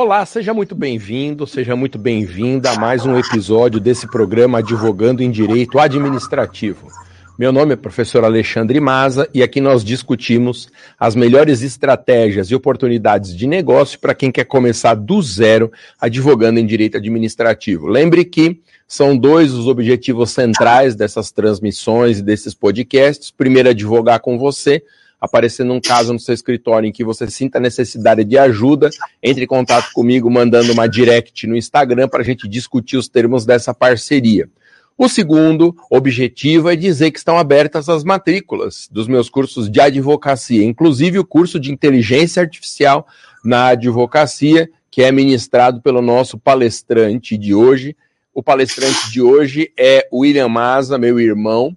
Olá, seja muito bem-vindo, seja muito bem-vinda a mais um episódio desse programa Advogando em Direito Administrativo. Meu nome é professor Alexandre Maza e aqui nós discutimos as melhores estratégias e oportunidades de negócio para quem quer começar do zero advogando em direito administrativo. Lembre que são dois os objetivos centrais dessas transmissões e desses podcasts. Primeiro, advogar com você aparecendo um caso no seu escritório em que você sinta necessidade de ajuda, entre em contato comigo mandando uma direct no Instagram para a gente discutir os termos dessa parceria. O segundo objetivo é dizer que estão abertas as matrículas dos meus cursos de advocacia, inclusive o curso de inteligência artificial na advocacia, que é ministrado pelo nosso palestrante de hoje. O palestrante de hoje é William Maza, meu irmão,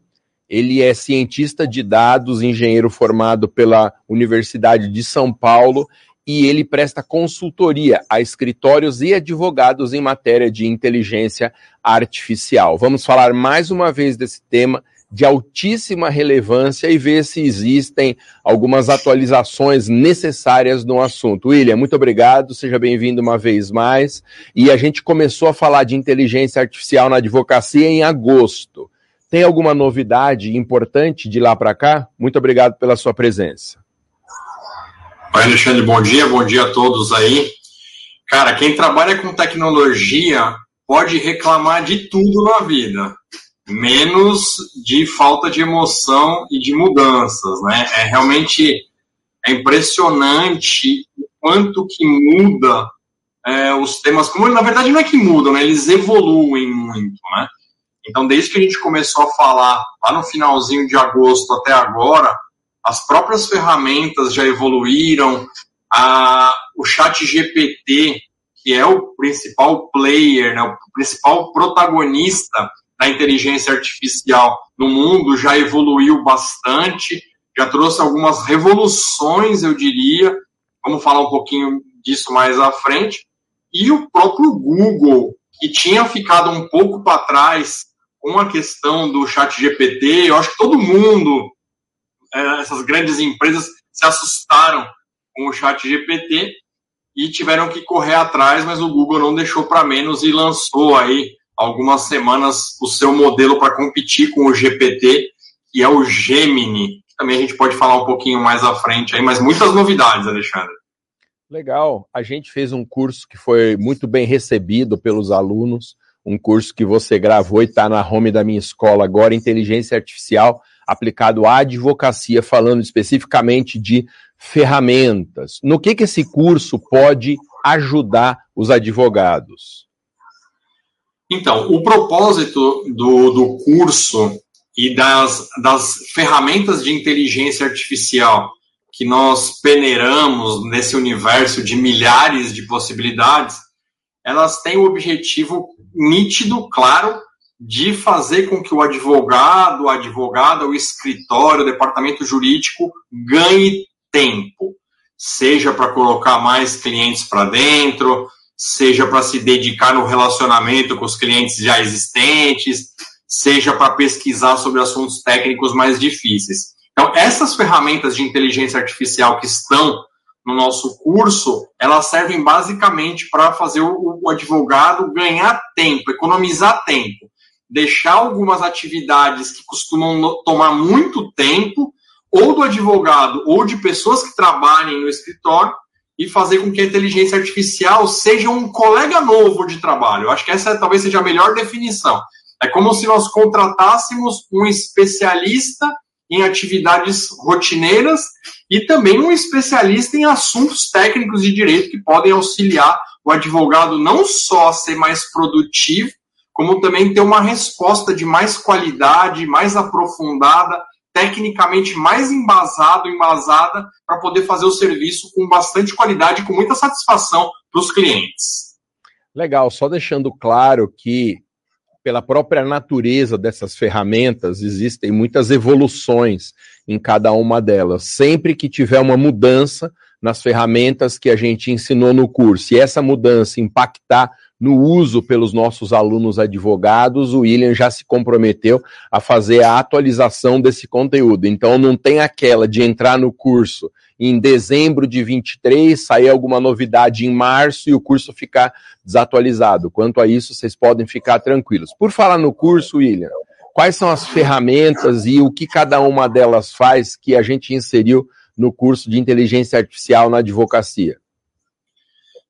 ele é cientista de dados, engenheiro formado pela Universidade de São Paulo e ele presta consultoria a escritórios e advogados em matéria de inteligência artificial. Vamos falar mais uma vez desse tema de altíssima relevância e ver se existem algumas atualizações necessárias no assunto. William, muito obrigado, seja bem-vindo uma vez mais. E a gente começou a falar de inteligência artificial na advocacia em agosto. Tem alguma novidade importante de lá para cá? Muito obrigado pela sua presença. Oi, Alexandre, bom dia, bom dia a todos aí. Cara, quem trabalha com tecnologia pode reclamar de tudo na vida, menos de falta de emoção e de mudanças, né? É realmente é impressionante o quanto que muda é, os temas, como na verdade não é que mudam, né? Eles evoluem muito, né? Então, desde que a gente começou a falar lá no finalzinho de agosto até agora, as próprias ferramentas já evoluíram. A, o Chat GPT, que é o principal player, né, o principal protagonista da inteligência artificial no mundo, já evoluiu bastante, já trouxe algumas revoluções, eu diria. Vamos falar um pouquinho disso mais à frente. E o próprio Google, que tinha ficado um pouco para trás com a questão do chat GPT, eu acho que todo mundo, é, essas grandes empresas, se assustaram com o chat GPT e tiveram que correr atrás, mas o Google não deixou para menos e lançou aí algumas semanas o seu modelo para competir com o GPT, que é o Gemini. Também a gente pode falar um pouquinho mais à frente aí, mas muitas novidades, Alexandre. Legal. A gente fez um curso que foi muito bem recebido pelos alunos um curso que você gravou e está na home da minha escola agora, Inteligência Artificial aplicado à advocacia, falando especificamente de ferramentas. No que, que esse curso pode ajudar os advogados? Então, o propósito do, do curso e das, das ferramentas de inteligência artificial que nós peneiramos nesse universo de milhares de possibilidades elas têm o objetivo nítido, claro, de fazer com que o advogado, a advogada, o escritório, o departamento jurídico ganhe tempo, seja para colocar mais clientes para dentro, seja para se dedicar no relacionamento com os clientes já existentes, seja para pesquisar sobre assuntos técnicos mais difíceis. Então, essas ferramentas de inteligência artificial que estão no nosso curso, elas servem basicamente para fazer o, o, advogado ganhar tempo, economizar tempo, deixar algumas atividades que costumam tomar muito tempo, ou do advogado, ou de pessoas que trabalhem no escritório, e fazer com que a inteligência artificial seja um colega novo de trabalho. Eu acho que essa talvez seja a melhor definição. É como se nós contratássemos um especialista em atividades rotineiras e também um especialista em assuntos técnicos de direito que podem auxiliar o advogado não só a ser mais produtivo, como também ter uma resposta de mais qualidade, mais aprofundada, tecnicamente mais embasado, embasada, para poder fazer o serviço com bastante qualidade com muita satisfação para os clientes. Legal, só deixando claro que pela própria natureza dessas ferramentas, existem muitas evoluções em cada uma delas. Sempre que tiver uma mudança nas ferramentas que a gente ensinou no curso, e essa mudança impactar no uso pelos nossos alunos advogados, o William já se comprometeu a fazer a atualização desse conteúdo. Então não tem aquela de entrar no curso em dezembro de 23, sair alguma novidade em março e o curso ficar desatualizado. Quanto a isso, vocês podem ficar tranquilos. Por falar no curso, William, quais são as ferramentas e o que cada uma delas faz que a gente inseriu no curso de inteligência artificial na advocacia?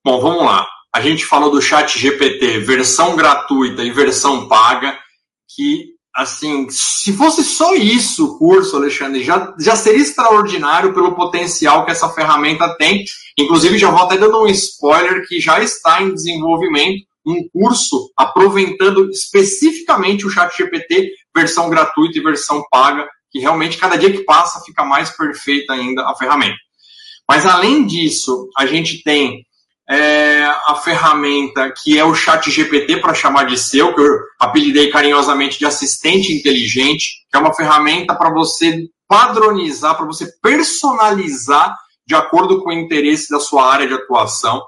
Bom, vamos lá. A gente falou do chat GPT, versão gratuita e versão paga, que assim, se fosse só isso o curso, Alexandre, já, já seria extraordinário pelo potencial que essa ferramenta tem. Inclusive, já vou até dando um spoiler que já está em desenvolvimento um curso aproveitando especificamente o Chat GPT, versão gratuita e versão paga, que realmente cada dia que passa fica mais perfeita ainda a ferramenta. Mas além disso, a gente tem é, a ferramenta que é o Chat GPT para chamar de seu, que eu apelidei carinhosamente de assistente inteligente, que é uma ferramenta para você padronizar, para você personalizar de acordo com o interesse da sua área de atuação.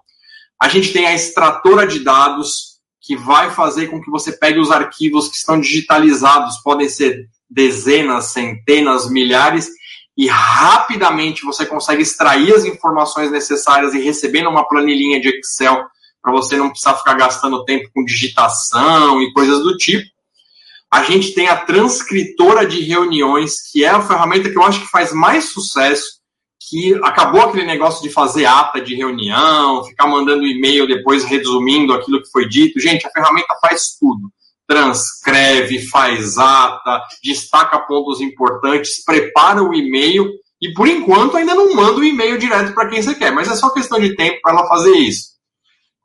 A gente tem a extratora de dados, que vai fazer com que você pegue os arquivos que estão digitalizados, podem ser dezenas, centenas, milhares, e rapidamente você consegue extrair as informações necessárias e receber numa planilhinha de Excel para você não precisar ficar gastando tempo com digitação e coisas do tipo. A gente tem a transcritora de reuniões, que é a ferramenta que eu acho que faz mais sucesso, que acabou aquele negócio de fazer ata de reunião, ficar mandando e-mail depois resumindo aquilo que foi dito. Gente, a ferramenta faz tudo transcreve, faz ata, destaca pontos importantes, prepara o e-mail e por enquanto ainda não manda o e-mail direto para quem você quer, mas é só questão de tempo para ela fazer isso.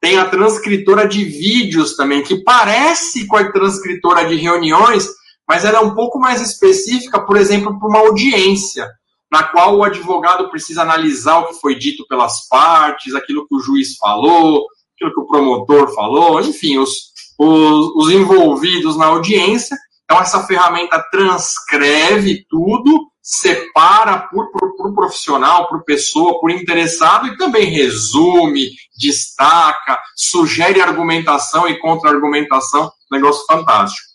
Tem a transcritora de vídeos também, que parece com a transcritora de reuniões, mas ela é um pouco mais específica, por exemplo, para uma audiência, na qual o advogado precisa analisar o que foi dito pelas partes, aquilo que o juiz falou, aquilo que o promotor falou, enfim, os, os, os envolvidos na audiência. Então, essa ferramenta transcreve tudo, separa por, por, por profissional, por pessoa, por interessado e também resume, destaca, sugere argumentação e contra-argumentação. Negócio fantástico.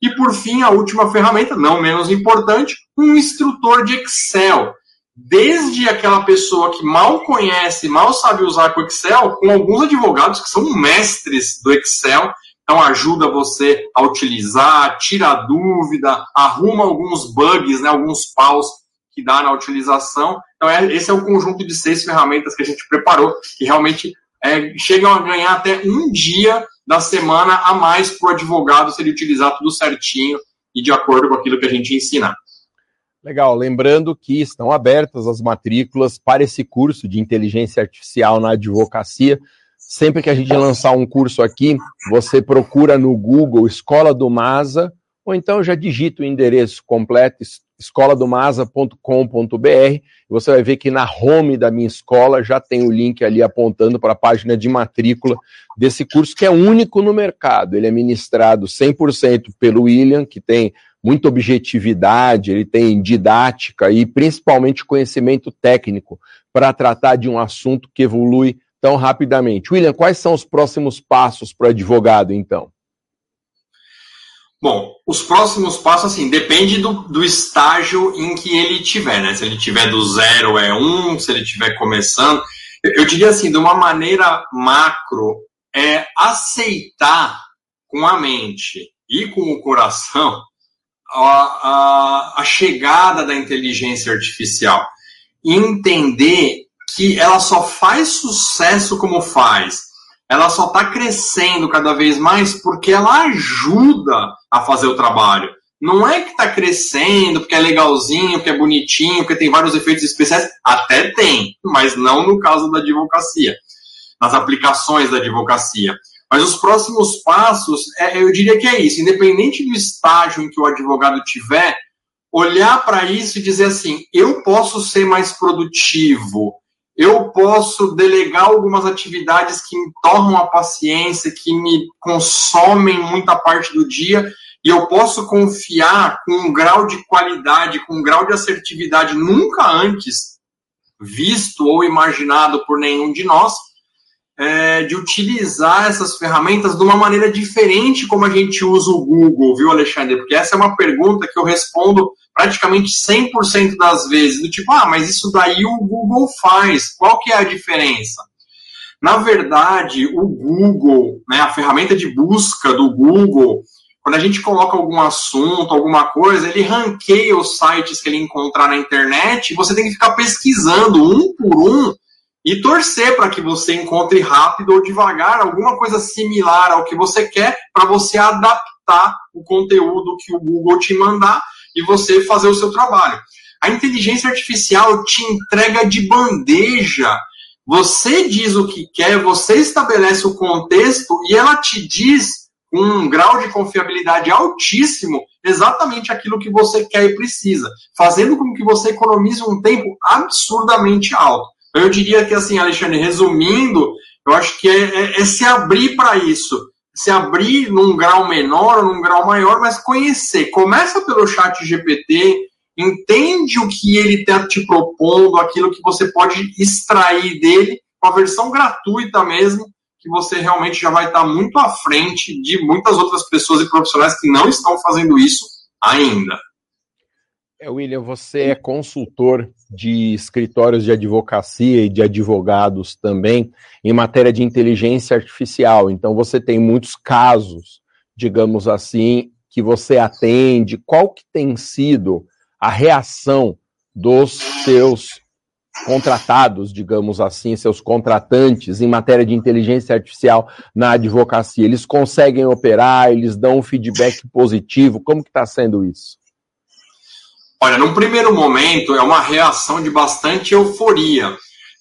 E por fim, a última ferramenta, não menos importante, um instrutor de Excel. Desde aquela pessoa que mal conhece, mal sabe usar o Excel, com alguns advogados que são mestres do Excel então ajuda você a utilizar, tira a dúvida, arruma alguns bugs, né, alguns paus que dá na utilização. Então é, esse é o conjunto de seis ferramentas que a gente preparou, que realmente é, chegam a ganhar até um dia da semana a mais para o advogado se ele utilizar tudo certinho e de acordo com aquilo que a gente ensina. Legal, lembrando que estão abertas as matrículas para esse curso de inteligência artificial na advocacia. Sempre que a gente lançar um curso aqui, você procura no Google Escola do Masa, ou então já digita o endereço completo, escoladomasa.com.br. Você vai ver que na home da minha escola já tem o link ali apontando para a página de matrícula desse curso, que é único no mercado. Ele é ministrado 100% pelo William, que tem muita objetividade, ele tem didática e principalmente conhecimento técnico para tratar de um assunto que evolui tão rapidamente. William, quais são os próximos passos para advogado, então? Bom, os próximos passos, assim, depende do, do estágio em que ele tiver, né? Se ele tiver do zero é um, se ele estiver começando. Eu, eu diria assim, de uma maneira macro, é aceitar com a mente e com o coração a, a, a chegada da inteligência artificial. Entender que ela só faz sucesso como faz. Ela só está crescendo cada vez mais porque ela ajuda a fazer o trabalho. Não é que está crescendo porque é legalzinho, porque é bonitinho, porque tem vários efeitos especiais. Até tem, mas não no caso da advocacia, nas aplicações da advocacia. Mas os próximos passos, é, eu diria que é isso. Independente do estágio em que o advogado tiver, olhar para isso e dizer assim: eu posso ser mais produtivo, eu posso delegar algumas atividades que me tornam a paciência, que me consomem muita parte do dia, e eu posso confiar com um grau de qualidade, com um grau de assertividade nunca antes visto ou imaginado por nenhum de nós, é, de utilizar essas ferramentas de uma maneira diferente como a gente usa o Google, viu, Alexandre? Porque essa é uma pergunta que eu respondo praticamente 100% das vezes, do tipo, ah, mas isso daí o Google faz, qual que é a diferença? Na verdade, o Google, né, a ferramenta de busca do Google, quando a gente coloca algum assunto, alguma coisa, ele ranqueia os sites que ele encontrar na internet e você tem que ficar pesquisando um por um e torcer para que você encontre rápido ou devagar alguma coisa similar ao que você quer para você adaptar o conteúdo que o Google te mandar e você fazer o seu trabalho. A inteligência artificial te entrega de bandeja. Você diz o que quer, você estabelece o contexto e ela te diz com um grau de confiabilidade altíssimo exatamente aquilo que você quer e precisa, fazendo com que você economize um tempo absurdamente alto. Eu diria que, assim, Alexandre, resumindo, eu acho que é, é, é se abrir para isso. Se abrir num grau menor ou num grau maior, mas conhecer. Começa pelo chat GPT, entende o que ele está te propondo, aquilo que você pode extrair dele, com a versão gratuita mesmo, que você realmente já vai estar muito à frente de muitas outras pessoas e profissionais que não estão fazendo isso ainda. É, William, você é consultor de escritórios de advocacia e de advogados também em matéria de inteligência artificial. Então, você tem muitos casos, digamos assim, que você atende. Qual que tem sido a reação dos seus contratados, digamos assim, seus contratantes em matéria de inteligência artificial na advocacia? Eles conseguem operar? Eles dão um feedback positivo? Como que está sendo isso? Olha, num primeiro momento é uma reação de bastante euforia,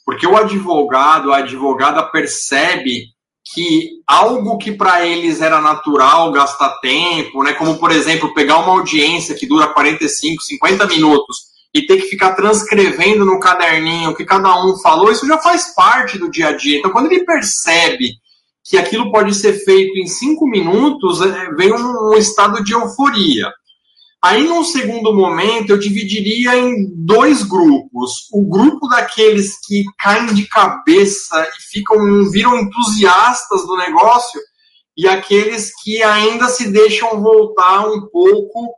porque o advogado, a advogada percebe que algo que para eles era natural gastar tempo, né, como por exemplo pegar uma audiência que dura 45, 50 minutos e ter que ficar transcrevendo no caderninho o que cada um falou, isso já faz parte do dia a dia. Então, quando ele percebe que aquilo pode ser feito em cinco minutos, é, vem um, um estado de euforia. Aí, num segundo momento, eu dividiria em dois grupos. O grupo daqueles que caem de cabeça e ficam, viram entusiastas do negócio, e aqueles que ainda se deixam voltar um pouco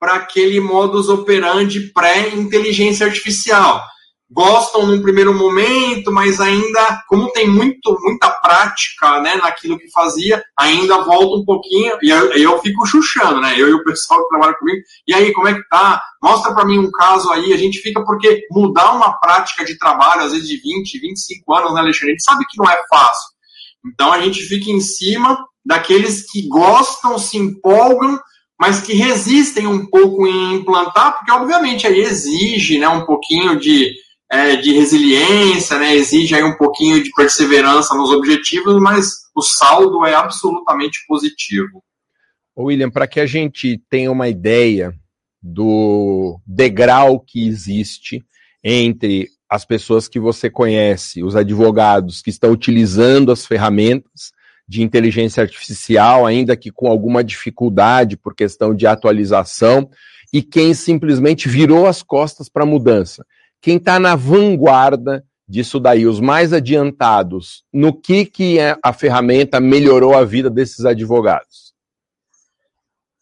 para aquele modus operandi pré-inteligência artificial gostam num primeiro momento, mas ainda, como tem muito, muita prática né, naquilo que fazia, ainda volta um pouquinho, e eu, eu fico chuchando, né? Eu e o pessoal que trabalha comigo, e aí, como é que tá? Mostra para mim um caso aí, a gente fica, porque mudar uma prática de trabalho, às vezes de 20, 25 anos, né, Alexandre? A gente sabe que não é fácil. Então a gente fica em cima daqueles que gostam, se empolgam, mas que resistem um pouco em implantar, porque obviamente aí exige né, um pouquinho de é, de resiliência, né, exige aí um pouquinho de perseverança nos objetivos, mas o saldo é absolutamente positivo. William, para que a gente tenha uma ideia do degrau que existe entre as pessoas que você conhece, os advogados que estão utilizando as ferramentas de inteligência artificial, ainda que com alguma dificuldade por questão de atualização, e quem simplesmente virou as costas para a mudança quem está na vanguarda disso daí, os mais adiantados, no que, que é a ferramenta melhorou a vida desses advogados?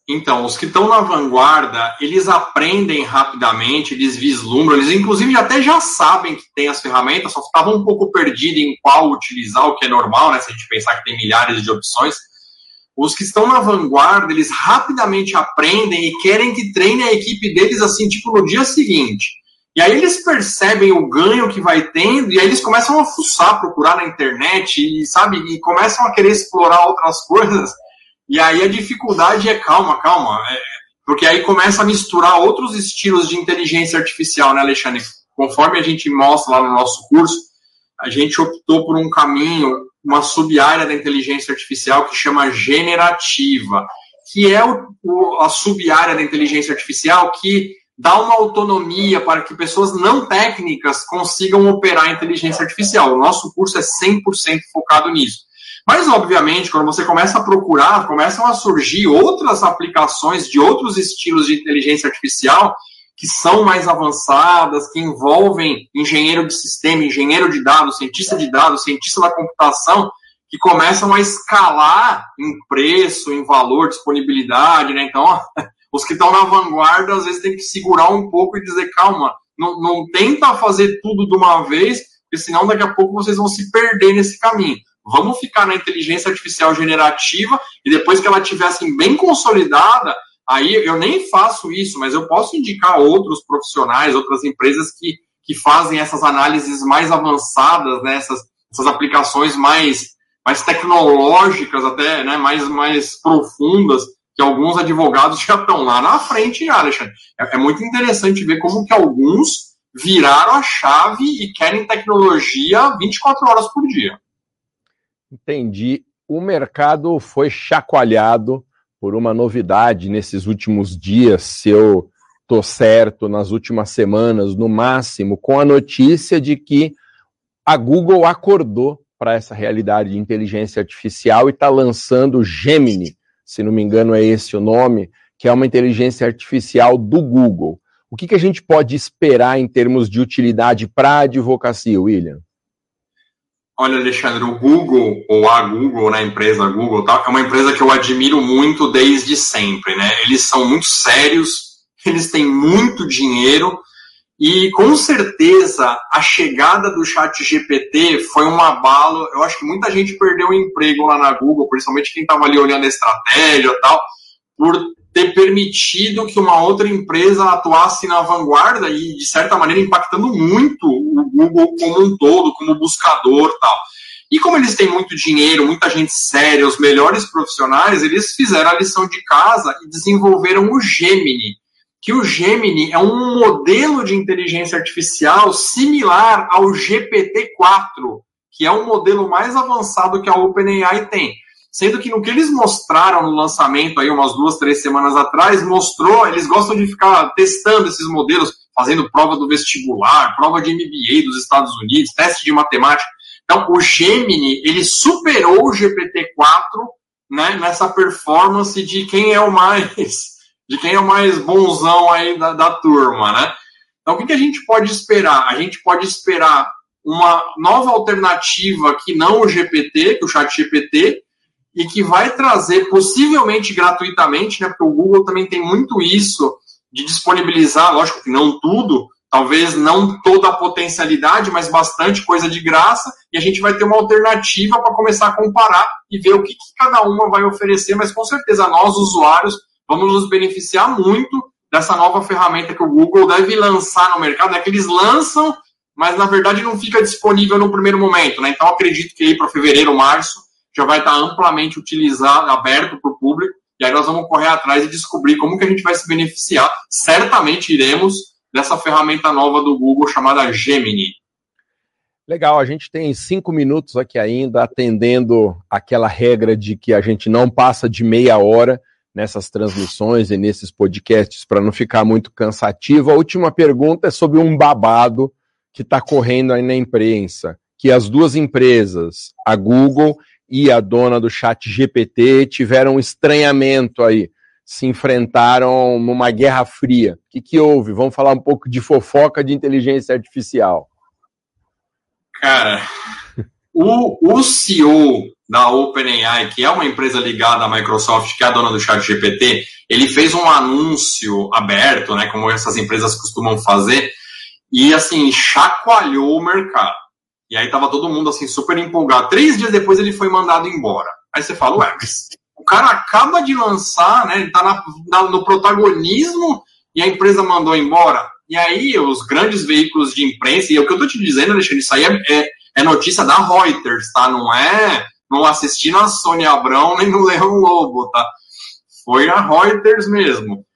Então, os que estão na vanguarda, eles aprendem rapidamente, eles vislumbram, eles inclusive até já sabem que tem as ferramentas, só estavam um pouco perdidos em qual utilizar, o que é normal, né? Se a gente pensar que tem milhares de opções. Os que estão na vanguarda, eles rapidamente aprendem e querem que treine a equipe deles assim, tipo, no dia seguinte. E aí eles percebem o ganho que vai tendo, e aí eles começam a fuçar, procurar na internet, e sabe, e começam a querer explorar outras coisas. E aí a dificuldade é calma, calma, é, porque aí começa a misturar outros estilos de inteligência artificial, né, Alexandre? Conforme a gente mostra lá no nosso curso, a gente optou por um caminho, uma sub-área da inteligência artificial que chama generativa, que é o, o, a sub-área da inteligência artificial que dá uma autonomia para que pessoas não técnicas consigam operar a inteligência artificial. O nosso curso é 100% focado nisso. Mas, obviamente, quando você começa a procurar, começam a surgir outras aplicações de outros estilos de inteligência artificial que são mais avançadas, que envolvem engenheiro de sistema, engenheiro de dados, cientista de dados, cientista da computação, que começam a escalar em preço, em valor, disponibilidade, né? Então, os que estão na vanguarda às vezes tem que segurar um pouco e dizer, calma, não, não tenta fazer tudo de uma vez, porque senão daqui a pouco vocês vão se perder nesse caminho. Vamos ficar na inteligência artificial generativa e depois que ela estiver assim, bem consolidada, aí eu nem faço isso, mas eu posso indicar outros profissionais, outras empresas que, que fazem essas análises mais avançadas, né, essas, essas aplicações mais, mais tecnológicas, até né, mais, mais profundas, que alguns advogados já estão lá na frente, Alexandre. É, é muito interessante ver como que alguns viraram a chave e querem tecnologia 24 horas por dia. Entendi. O mercado foi chacoalhado por uma novidade nesses últimos dias, se eu estou certo, nas últimas semanas, no máximo, com a notícia de que a Google acordou para essa realidade de inteligência artificial e está lançando o Gemini, se não me engano é esse o nome, que é uma inteligência artificial do Google. O que, que a gente pode esperar em termos de utilidade para a advocacia, William? Olha, Alexandre, o Google, ou a Google, né, a empresa Google, tá, é uma empresa que eu admiro muito desde sempre, né? Eles são muito sérios, eles têm muito dinheiro, e com certeza a chegada do chat GPT foi um abalo. Eu acho que muita gente perdeu o emprego lá na Google, principalmente quem estava ali olhando a estratégia e tal, por ter permitido que uma outra empresa atuasse na vanguarda e, de certa maneira, impactando muito o Google como um todo, como buscador tal. E como eles têm muito dinheiro, muita gente séria, os melhores profissionais, eles fizeram a lição de casa e desenvolveram o Gemini, que o Gemini é um modelo de inteligência artificial similar ao GPT-4, que é um modelo mais avançado que a OpenAI tem. Sendo que no que eles mostraram no lançamento aí umas duas, três semanas atrás, mostrou, eles gostam de ficar testando esses modelos, fazendo prova do vestibular, prova de MBA dos Estados Unidos, teste de matemática. Então, o Gemini, ele superou o GPT-4 né, nessa performance de quem é o mais de quem é o mais bonzão aí da, da turma, né? Então, o que, que a gente pode esperar? A gente pode esperar uma nova alternativa que não o GPT, que o chat GPT, e que vai trazer, possivelmente gratuitamente, né, porque o Google também tem muito isso de disponibilizar, lógico que não tudo, talvez não toda a potencialidade, mas bastante coisa de graça, e a gente vai ter uma alternativa para começar a comparar e ver o que, que, cada uma vai oferecer, mas com certeza nós, usuários, vamos nos beneficiar muito dessa nova ferramenta que o Google deve lançar no mercado, é que eles lançam, mas na verdade não fica disponível no primeiro momento, né? Então acredito que aí para fevereiro, março, já vai estar amplamente utilizado, aberto para o público, e aí nós vamos correr atrás e descobrir como que a gente vai se beneficiar. Certamente iremos dessa ferramenta nova do Google chamada Gemini. Legal, a gente tem cinco minutos aqui ainda, atendendo aquela regra de que a gente não passa de meia hora nessas transmissões e nesses podcasts para não ficar muito cansativo. A última pergunta é sobre um babado que está correndo aí na imprensa, que as duas empresas, a Google e a dona do chat GPT tiveram um estranhamento aí, se enfrentaram numa guerra fria. O que, que houve? Vamos falar um pouco de fofoca de inteligência artificial. Cara, o, o CEO da OpenAI, que é uma empresa ligada à Microsoft, que é a dona do chat GPT, ele fez um anúncio aberto, né, como essas empresas costumam fazer, e assim, chacoalhou o mercado. E aí tava todo mundo assim super empolgado. Três dias depois ele foi mandado embora. Aí você fala, ué, mas o cara acaba de lançar, né? Ele tá na, na, no protagonismo e a empresa mandou embora. E aí os grandes veículos de imprensa, e o que eu tô te dizendo, Alexandre, isso aí é, é, é notícia da Reuters, tá? Não é não assistindo a Sônia Abrão nem no Leão Lobo, tá? Foi a Reuters mesmo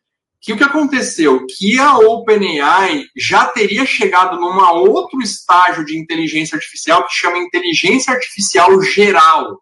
que o que aconteceu? Que a OpenAI já teria chegado num outro estágio de inteligência artificial que chama inteligência artificial geral,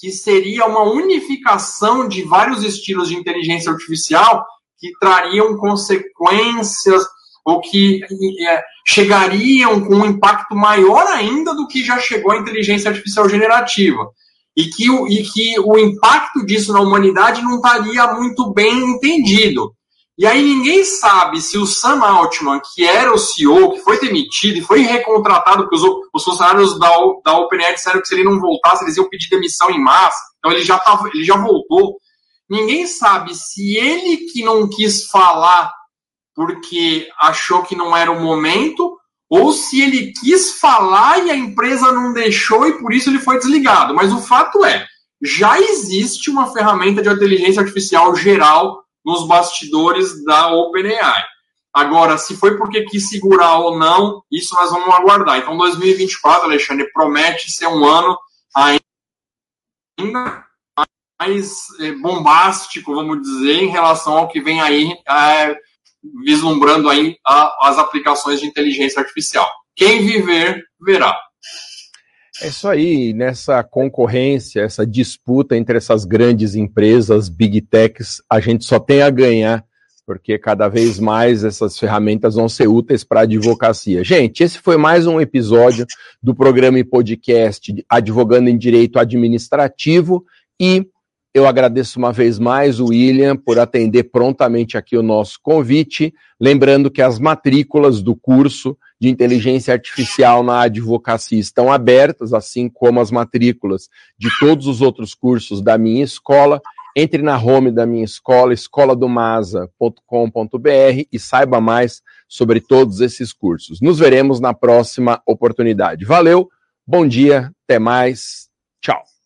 que seria uma unificação de vários estilos de inteligência artificial que trariam consequências ou que é, chegariam com um impacto maior ainda do que já chegou a inteligência artificial generativa. E que, o, e que o impacto disso na humanidade não estaria muito bem entendido. E aí ninguém sabe se o Sam Altman, que era o CEO, que foi demitido e foi recontratado, porque os, os funcionários da, da OpenAI disseram que se ele não voltasse, eles iam pedir demissão em massa. Então ele já, tava, ele já voltou. ninguém sabe se ele que não quis falar porque achou que não era o momento, ou se ele quis falar e a empresa não deixou e por isso ele foi desligado. Mas o fato é, já existe uma ferramenta de inteligência artificial geral nos bastidores da OpenAI. Agora, se foi porque quis segurar ou não, isso nós vamos aguardar. Então, 2024, Alexandre, promete ser um ano ainda mais é, bombástico, vamos dizer, em relação ao que vem aí, é, vislumbrando aí as aplicações de inteligência artificial. Quem viver, verá. É isso aí, nessa concorrência, essa disputa entre essas grandes empresas, big techs, a gente só tem a ganhar, porque cada vez mais essas ferramentas vão ser úteis para a advocacia. Gente, esse foi mais um episódio do programa e podcast Advogando em Direito Administrativo e eu agradeço uma vez mais o William por atender prontamente aqui o nosso convite. Lembrando que as matrículas do curso de inteligência artificial na advocacia estão abertas, assim como as matrículas de todos os outros cursos da minha escola. Entre na home da minha escola, escoladomasa.com.br e saiba mais sobre todos esses cursos. Nos veremos na próxima oportunidade. Valeu, bom dia, até mais, tchau.